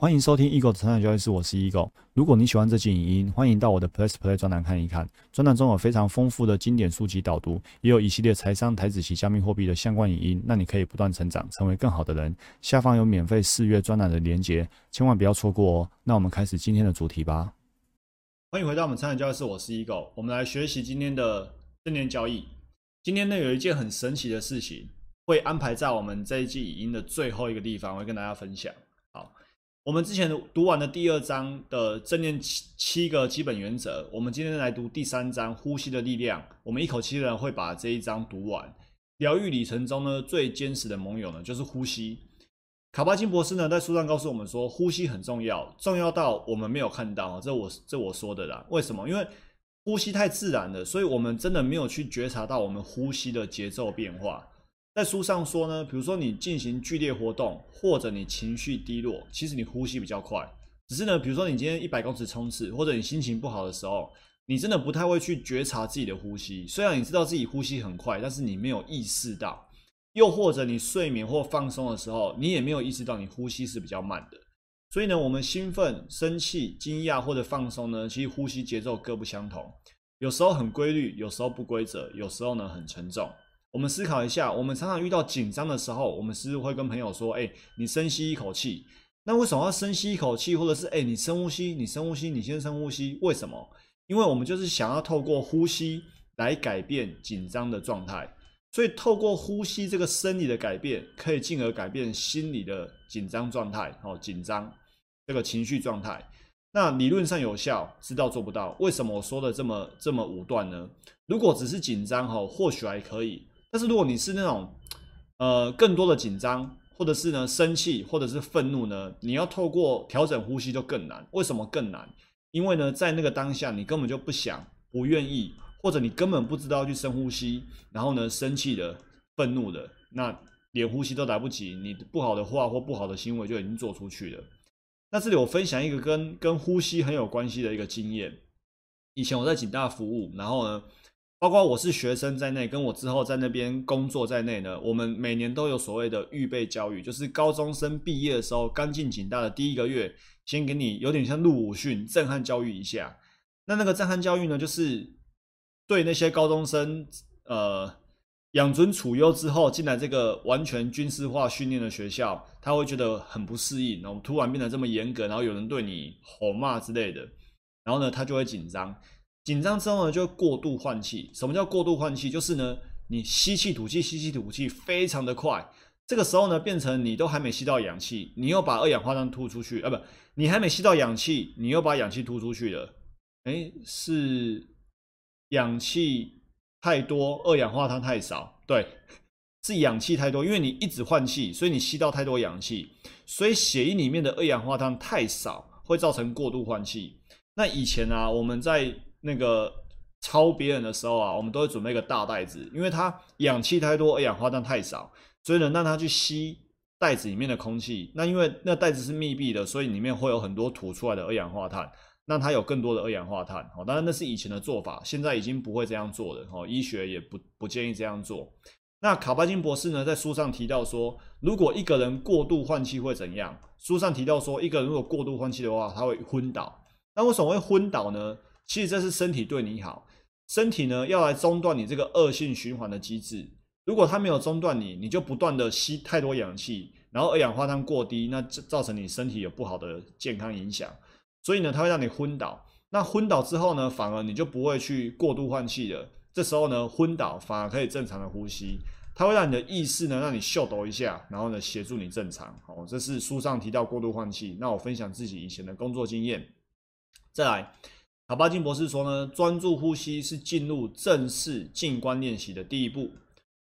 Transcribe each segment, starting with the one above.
欢迎收听 Eagle 的成长交易室，我是 Eagle。如果你喜欢这期影音，欢迎到我的 Plus Play 专栏看一看。专栏中有非常丰富的经典书籍导读，也有一系列财商、台子及加密货币的相关影音，让你可以不断成长，成为更好的人。下方有免费试阅专栏的连结，千万不要错过哦。那我们开始今天的主题吧。欢迎回到我们成长交易室，我是 Eagle。我们来学习今天的正念交易。今天呢，有一件很神奇的事情，会安排在我们这一季影音的最后一个地方，我会跟大家分享。好。我们之前读完的第二章的正念七七个基本原则，我们今天来读第三章呼吸的力量。我们一口气呢会把这一章读完。疗愈旅程中呢最坚实的盟友呢就是呼吸。卡巴金博士呢在书上告诉我们说，呼吸很重要，重要到我们没有看到。这我这我说的啦。为什么？因为呼吸太自然了，所以我们真的没有去觉察到我们呼吸的节奏变化。在书上说呢，比如说你进行剧烈活动，或者你情绪低落，其实你呼吸比较快。只是呢，比如说你今天一百公尺冲刺，或者你心情不好的时候，你真的不太会去觉察自己的呼吸。虽然你知道自己呼吸很快，但是你没有意识到。又或者你睡眠或放松的时候，你也没有意识到你呼吸是比较慢的。所以呢，我们兴奋、生气、惊讶或者放松呢，其实呼吸节奏各不相同。有时候很规律，有时候不规则，有时候呢很沉重。我们思考一下，我们常常遇到紧张的时候，我们是不是会跟朋友说：“哎，你深吸一口气。”那为什么要深吸一口气？或者是“哎，你深呼吸，你深呼吸，你先深呼吸。”为什么？因为我们就是想要透过呼吸来改变紧张的状态，所以透过呼吸这个生理的改变，可以进而改变心理的紧张状态。哦，紧张这个情绪状态，那理论上有效，知道做不到。为什么我说的这么这么武断呢？如果只是紧张，哈，或许还可以。但是如果你是那种，呃，更多的紧张，或者是呢生气，或者是愤怒呢，你要透过调整呼吸就更难。为什么更难？因为呢，在那个当下，你根本就不想、不愿意，或者你根本不知道去深呼吸，然后呢，生气的、愤怒的，那连呼吸都来不及，你不好的话或不好的行为就已经做出去了。那这里我分享一个跟跟呼吸很有关系的一个经验。以前我在景大服务，然后呢。包括我是学生在内，跟我之后在那边工作在内呢，我们每年都有所谓的预备教育，就是高中生毕业的时候，刚进警大的第一个月，先给你有点像入伍训，震撼教育一下。那那个震撼教育呢，就是对那些高中生，呃，养尊处优之后进来这个完全军事化训练的学校，他会觉得很不适应，然后突然变得这么严格，然后有人对你吼骂之类的，然后呢，他就会紧张。紧张之后呢，就过度换气。什么叫过度换气？就是呢，你吸气吐气，吸气吐气，非常的快。这个时候呢，变成你都还没吸到氧气，你又把二氧化碳吐出去，啊，不，你还没吸到氧气，你又把氧气吐出去了。哎，是氧气太多，二氧化碳太少。对，是氧气太多，因为你一直换气，所以你吸到太多氧气，所以血液里面的二氧化碳太少，会造成过度换气。那以前啊，我们在那个抄别人的时候啊，我们都会准备一个大袋子，因为它氧气太多，二氧化碳太少，所以呢，让它去吸袋子里面的空气。那因为那袋子是密闭的，所以里面会有很多吐出来的二氧化碳，让它有更多的二氧化碳。哦，当然那是以前的做法，现在已经不会这样做了。哦，医学也不不建议这样做。那卡巴金博士呢，在书上提到说，如果一个人过度换气会怎样？书上提到说，一个人如果过度换气的话，他会昏倒。那为什么会昏倒呢？其实这是身体对你好，身体呢要来中断你这个恶性循环的机制。如果它没有中断你，你就不断的吸太多氧气，然后二氧化碳过低，那造成你身体有不好的健康影响。所以呢，它会让你昏倒。那昏倒之后呢，反而你就不会去过度换气了。这时候呢，昏倒反而可以正常的呼吸。它会让你的意识呢，让你秀抖一下，然后呢，协助你正常。好，这是书上提到过度换气。那我分享自己以前的工作经验，再来。卡巴金博士说呢，专注呼吸是进入正式静观练习的第一步。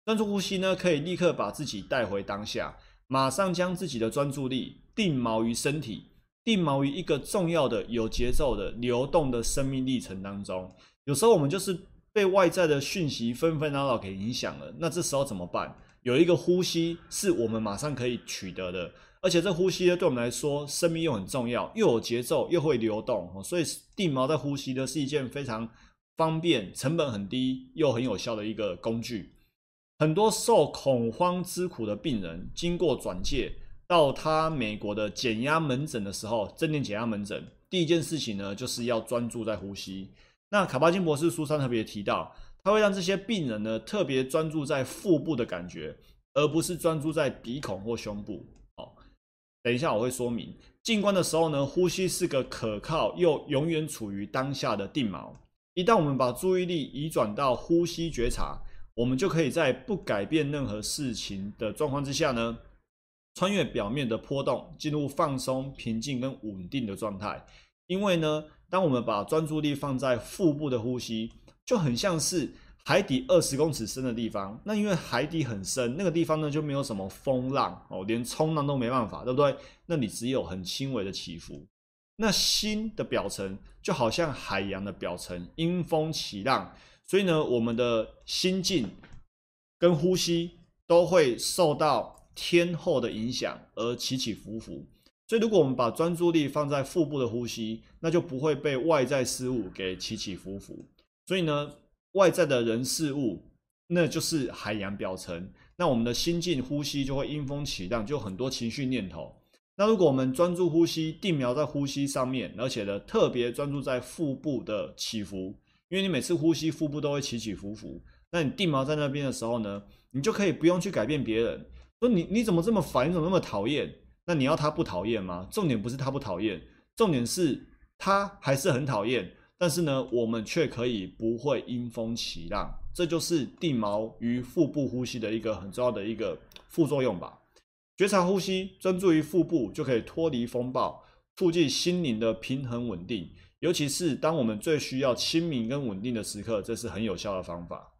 专注呼吸呢，可以立刻把自己带回当下，马上将自己的专注力定锚于身体，定锚于一个重要的、有节奏的、流动的生命历程当中。有时候我们就是被外在的讯息纷纷扰扰给影响了，那这时候怎么办？有一个呼吸是我们马上可以取得的。而且这呼吸呢，对我们来说，生命又很重要，又有节奏，又会流动，所以定锚在呼吸呢，是一件非常方便、成本很低又很有效的一个工具。很多受恐慌之苦的病人，经过转介，到他美国的减压门诊的时候，正念减压门诊，第一件事情呢，就是要专注在呼吸。那卡巴金博士书上特别提到，他会让这些病人呢，特别专注在腹部的感觉，而不是专注在鼻孔或胸部。等一下我会说明。静观的时候呢，呼吸是个可靠又永远处于当下的定锚。一旦我们把注意力移转到呼吸觉察，我们就可以在不改变任何事情的状况之下呢，穿越表面的波动，进入放松、平静跟稳定的状态。因为呢，当我们把专注力放在腹部的呼吸，就很像是。海底二十公尺深的地方，那因为海底很深，那个地方呢就没有什么风浪哦，连冲浪都没办法，对不对？那你只有很轻微的起伏。那心的表层就好像海洋的表层，阴风起浪，所以呢，我们的心境跟呼吸都会受到天候的影响而起起伏伏。所以，如果我们把专注力放在腹部的呼吸，那就不会被外在事物给起起伏伏。所以呢。外在的人事物，那就是海洋表层。那我们的心境、呼吸就会阴风起浪，就很多情绪念头。那如果我们专注呼吸，定瞄在呼吸上面，而且呢特别专注在腹部的起伏，因为你每次呼吸腹部都会起起伏伏。那你定锚在那边的时候呢，你就可以不用去改变别人。说你你怎么这么烦？你怎么那么讨厌？那你要他不讨厌吗？重点不是他不讨厌，重点是他还是很讨厌。但是呢，我们却可以不会因风起浪，这就是定锚于腹部呼吸的一个很重要的一个副作用吧。觉察呼吸，专注于腹部，就可以脱离风暴，促进心灵的平衡稳定。尤其是当我们最需要清明跟稳定的时刻，这是很有效的方法。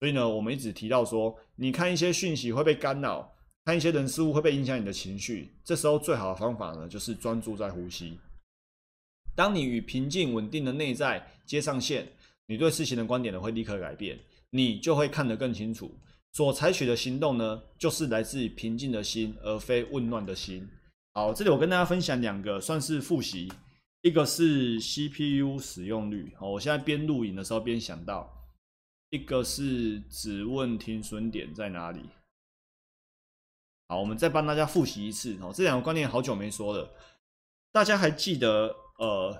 所以呢，我们一直提到说，你看一些讯息会被干扰，看一些人事物会被影响你的情绪，这时候最好的方法呢，就是专注在呼吸。当你与平静稳定的内在接上线，你对事情的观点呢会立刻改变，你就会看得更清楚。所采取的行动呢，就是来自于平静的心，而非混乱的心。好，这里我跟大家分享两个算是复习，一个是 CPU 使用率。好，我现在边录影的时候边想到，一个是只问停损点在哪里。好，我们再帮大家复习一次。好，这两个观念好久没说了，大家还记得？呃，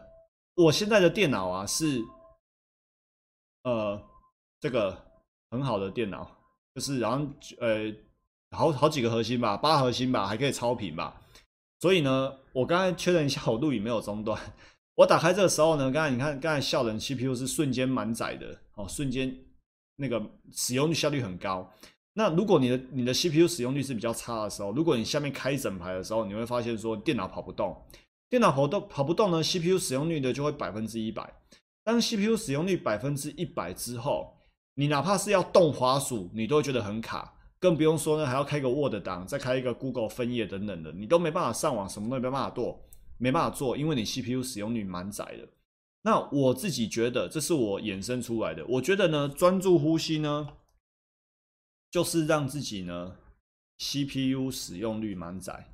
我现在的电脑啊是，呃，这个很好的电脑，就是然后呃，好好几个核心吧，八核心吧，还可以超频吧。所以呢，我刚才确认一下，我录影没有中断。我打开这个时候呢，刚才你看，刚才效能 CPU 是瞬间满载的，哦，瞬间那个使用效率很高。那如果你的你的 CPU 使用率是比较差的时候，如果你下面开一整排的时候，你会发现说电脑跑不动。电脑跑动跑不动呢，CPU 使用率呢就会百分之一百。当 CPU 使用率百分之一百之后，你哪怕是要动滑鼠，你都会觉得很卡，更不用说呢还要开个 Word 档，再开一个 Google 分页等等的，你都没办法上网，什么都没办法做，没办法做，因为你 CPU 使用率满载的。那我自己觉得，这是我衍生出来的。我觉得呢，专注呼吸呢，就是让自己呢 CPU 使用率满载。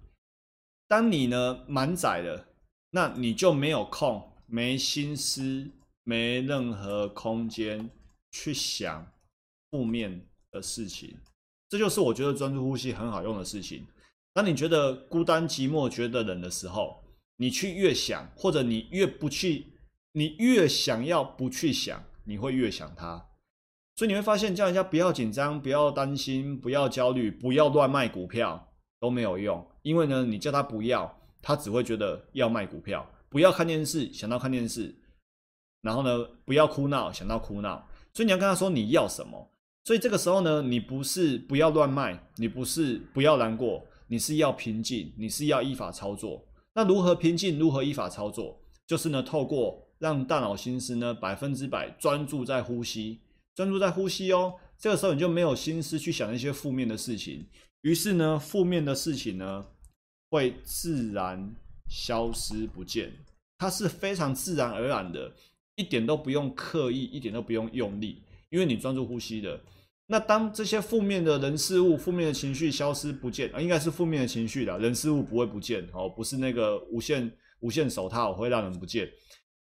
当你呢满载了。那你就没有空、没心思、没任何空间去想负面的事情，这就是我觉得专注呼吸很好用的事情。当你觉得孤单、寂寞、觉得冷的时候，你去越想，或者你越不去，你越想要不去想，你会越想它。所以你会发现，叫人家不要紧张、不要担心、不要焦虑、不要乱卖股票都没有用，因为呢，你叫他不要。他只会觉得要卖股票，不要看电视，想到看电视，然后呢，不要哭闹，想到哭闹。所以你要跟他说你要什么。所以这个时候呢，你不是不要乱卖，你不是不要难过，你是要平静，你是要依法操作。那如何平静？如何依法操作？就是呢，透过让大脑心思呢百分之百专注在呼吸，专注在呼吸哦。这个时候你就没有心思去想一些负面的事情。于是呢，负面的事情呢。会自然消失不见，它是非常自然而然的，一点都不用刻意，一点都不用用力，因为你专注呼吸的。那当这些负面的人事物、负面的情绪消失不见啊，应该是负面的情绪的，人事物不会不见哦，不是那个无限无限手套会让人不见，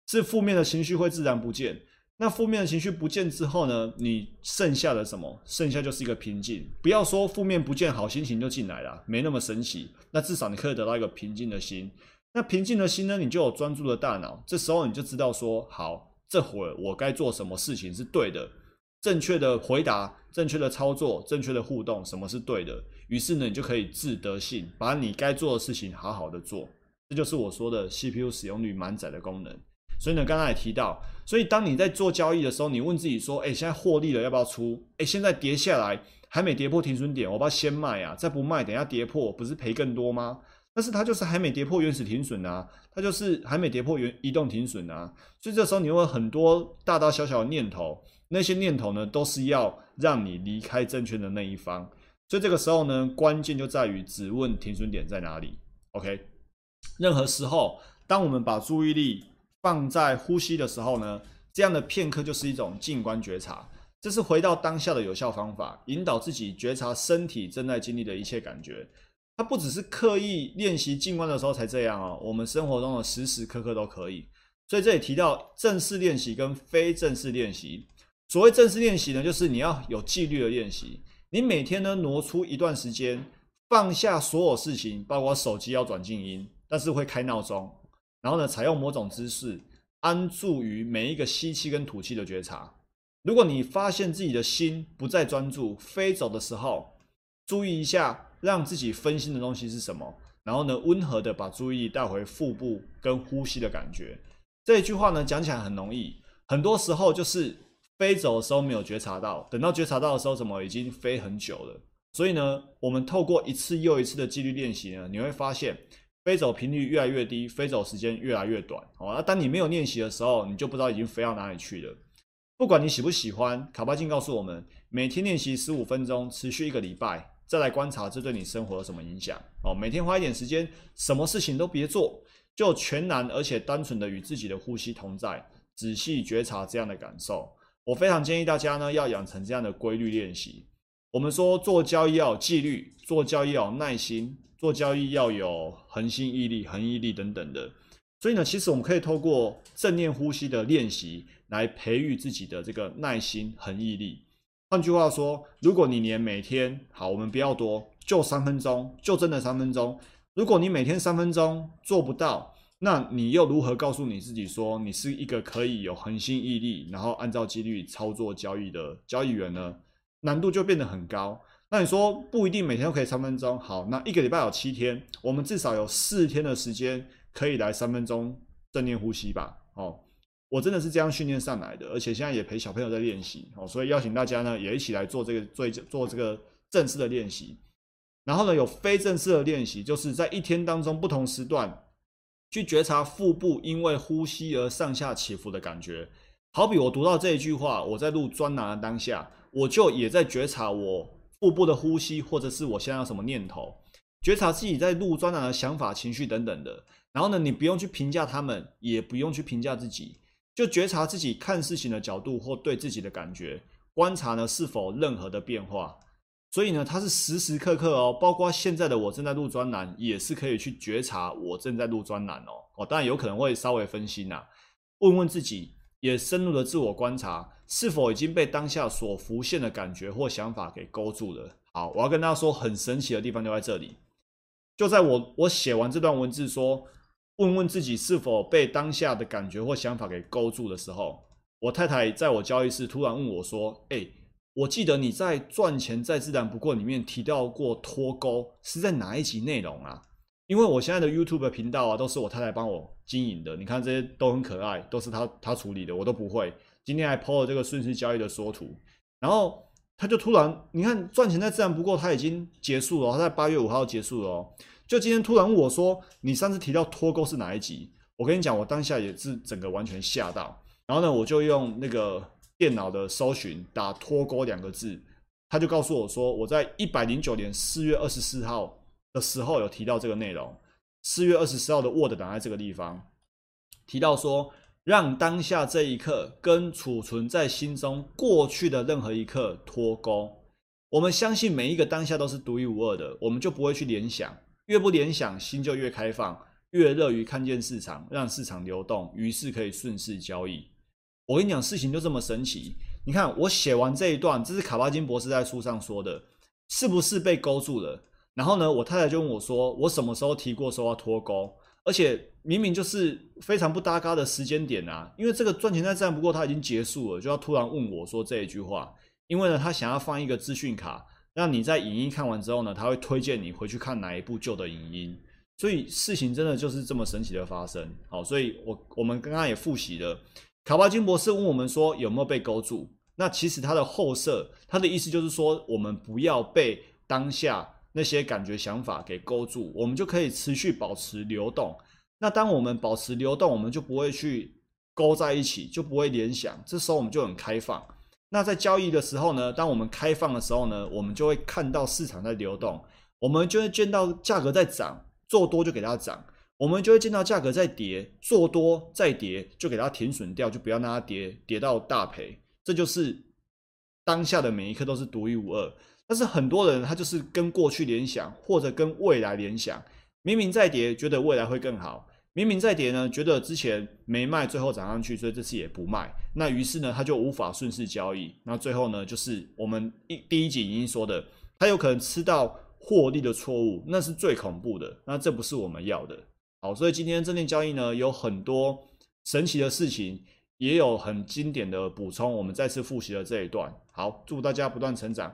是负面的情绪会自然不见。那负面的情绪不见之后呢，你剩下的什么？剩下就是一个平静。不要说负面不见，好心情就进来了，没那么神奇。那至少你可以得到一个平静的心。那平静的心呢，你就有专注的大脑。这时候你就知道说，好，这会儿我该做什么事情是对的，正确的回答，正确的操作，正确的互动，什么是对的。于是呢，你就可以自得性，把你该做的事情好好的做。这就是我说的 CPU 使用率满载的功能。所以呢，刚才也提到，所以当你在做交易的时候，你问自己说：“哎，现在获利了，要不要出？哎，现在跌下来还没跌破停损点，我不要先卖啊！再不卖，等下跌破，不是赔更多吗？但是它就是还没跌破原始停损啊，它就是还没跌破原移动停损啊。所以这时候你会很多大大小小的念头，那些念头呢，都是要让你离开证券的那一方。所以这个时候呢，关键就在于只问停损点在哪里。OK，任何时候，当我们把注意力放在呼吸的时候呢，这样的片刻就是一种静观觉察，这是回到当下的有效方法，引导自己觉察身体正在经历的一切感觉。它不只是刻意练习静观的时候才这样哦，我们生活中的时时刻刻都可以。所以这里提到正式练习跟非正式练习。所谓正式练习呢，就是你要有纪律的练习，你每天呢挪出一段时间，放下所有事情，包括手机要转静音，但是会开闹钟。然后呢，采用某种姿势，安住于每一个吸气跟吐气的觉察。如果你发现自己的心不再专注，飞走的时候，注意一下，让自己分心的东西是什么。然后呢，温和的把注意力带回腹部跟呼吸的感觉。这一句话呢，讲起来很容易，很多时候就是飞走的时候没有觉察到，等到觉察到的时候，怎么已经飞很久了？所以呢，我们透过一次又一次的纪律练习呢，你会发现。飞走频率越来越低，飞走时间越来越短。哦，那当你没有练习的时候，你就不知道已经飞到哪里去了。不管你喜不喜欢，卡巴金告诉我们，每天练习十五分钟，持续一个礼拜，再来观察这对你生活有什么影响。哦，每天花一点时间，什么事情都别做，就全然而且单纯的与自己的呼吸同在，仔细觉察这样的感受。我非常建议大家呢，要养成这样的规律练习。我们说做交易要有纪律，做交易要有耐心。做交易要有恒心毅力、恒毅力等等的，所以呢，其实我们可以透过正念呼吸的练习来培育自己的这个耐心、恒毅力。换句话说，如果你连每天好，我们不要多，就三分钟，就真的三分钟。如果你每天三分钟做不到，那你又如何告诉你自己说你是一个可以有恒心毅力，然后按照纪律操作交易的交易员呢？难度就变得很高。那你说不一定每天都可以三分钟，好，那一个礼拜有七天，我们至少有四天的时间可以来三分钟正念呼吸吧。哦，我真的是这样训练上来的，而且现在也陪小朋友在练习哦，所以邀请大家呢也一起来做这个做做这个正式的练习。然后呢，有非正式的练习，就是在一天当中不同时段去觉察腹部因为呼吸而上下起伏的感觉。好比我读到这一句话，我在录专栏的当下，我就也在觉察我。腹部的呼吸，或者是我现在有什么念头，觉察自己在录专栏的想法、情绪等等的。然后呢，你不用去评价他们，也不用去评价自己，就觉察自己看事情的角度或对自己的感觉，观察呢是否任何的变化。所以呢，它是时时刻刻哦，包括现在的我正在录专栏，也是可以去觉察我正在录专栏哦。哦，当然有可能会稍微分心呐，问问自己。也深入的自我观察，是否已经被当下所浮现的感觉或想法给勾住了？好，我要跟大家说，很神奇的地方就在这里。就在我我写完这段文字，说问问自己是否被当下的感觉或想法给勾住的时候，我太太在我交易室突然问我说：“哎，我记得你在赚钱再自然不过里面提到过脱钩，是在哪一集内容啊？”因为我现在的 YouTube 频道啊，都是我太太帮我经营的。你看这些都很可爱，都是她她处理的，我都不会。今天还 PO 了这个顺势交易的缩图，然后他就突然，你看赚钱再自然不过，他已经结束了，他在八月五号结束了哦。就今天突然问我说：“你上次提到脱钩是哪一集？”我跟你讲，我当下也是整个完全吓到。然后呢，我就用那个电脑的搜寻打“脱钩”两个字，他就告诉我说：“我在一百零九年四月二十四号。”的时候有提到这个内容，四月二十四号的 Word 档在这个地方提到说，让当下这一刻跟储存在心中过去的任何一刻脱钩。我们相信每一个当下都是独一无二的，我们就不会去联想，越不联想，心就越开放，越乐于看见市场，让市场流动，于是可以顺势交易。我跟你讲，事情就这么神奇。你看，我写完这一段，这是卡巴金博士在书上说的，是不是被勾住了？然后呢，我太太就问我说：“我什么时候提过说要脱钩？而且明明就是非常不搭嘎的时间点啊！因为这个赚钱在战不过他已经结束了，就要突然问我说这一句话。因为呢，他想要放一个资讯卡，让你在影音看完之后呢，他会推荐你回去看哪一部旧的影音。所以事情真的就是这么神奇的发生。好，所以我我们刚刚也复习了，卡巴金博士问我们说有没有被勾住？那其实他的后设，他的意思就是说，我们不要被当下。那些感觉、想法给勾住，我们就可以持续保持流动。那当我们保持流动，我们就不会去勾在一起，就不会联想。这时候我们就很开放。那在交易的时候呢？当我们开放的时候呢？我们就会看到市场在流动，我们就会见到价格在涨，做多就给它涨；我们就会见到价格在跌，做多再跌就给它停损掉，就不要让它跌，跌到大赔。这就是当下的每一刻都是独一无二。但是很多人他就是跟过去联想，或者跟未来联想，明明在跌，觉得未来会更好；明明在跌呢，觉得之前没卖，最后涨上去，所以这次也不卖。那于是呢，他就无法顺势交易。那最后呢，就是我们一第一集已经说的，他有可能吃到获利的错误，那是最恐怖的。那这不是我们要的。好，所以今天正念交易呢，有很多神奇的事情，也有很经典的补充。我们再次复习了这一段。好，祝大家不断成长。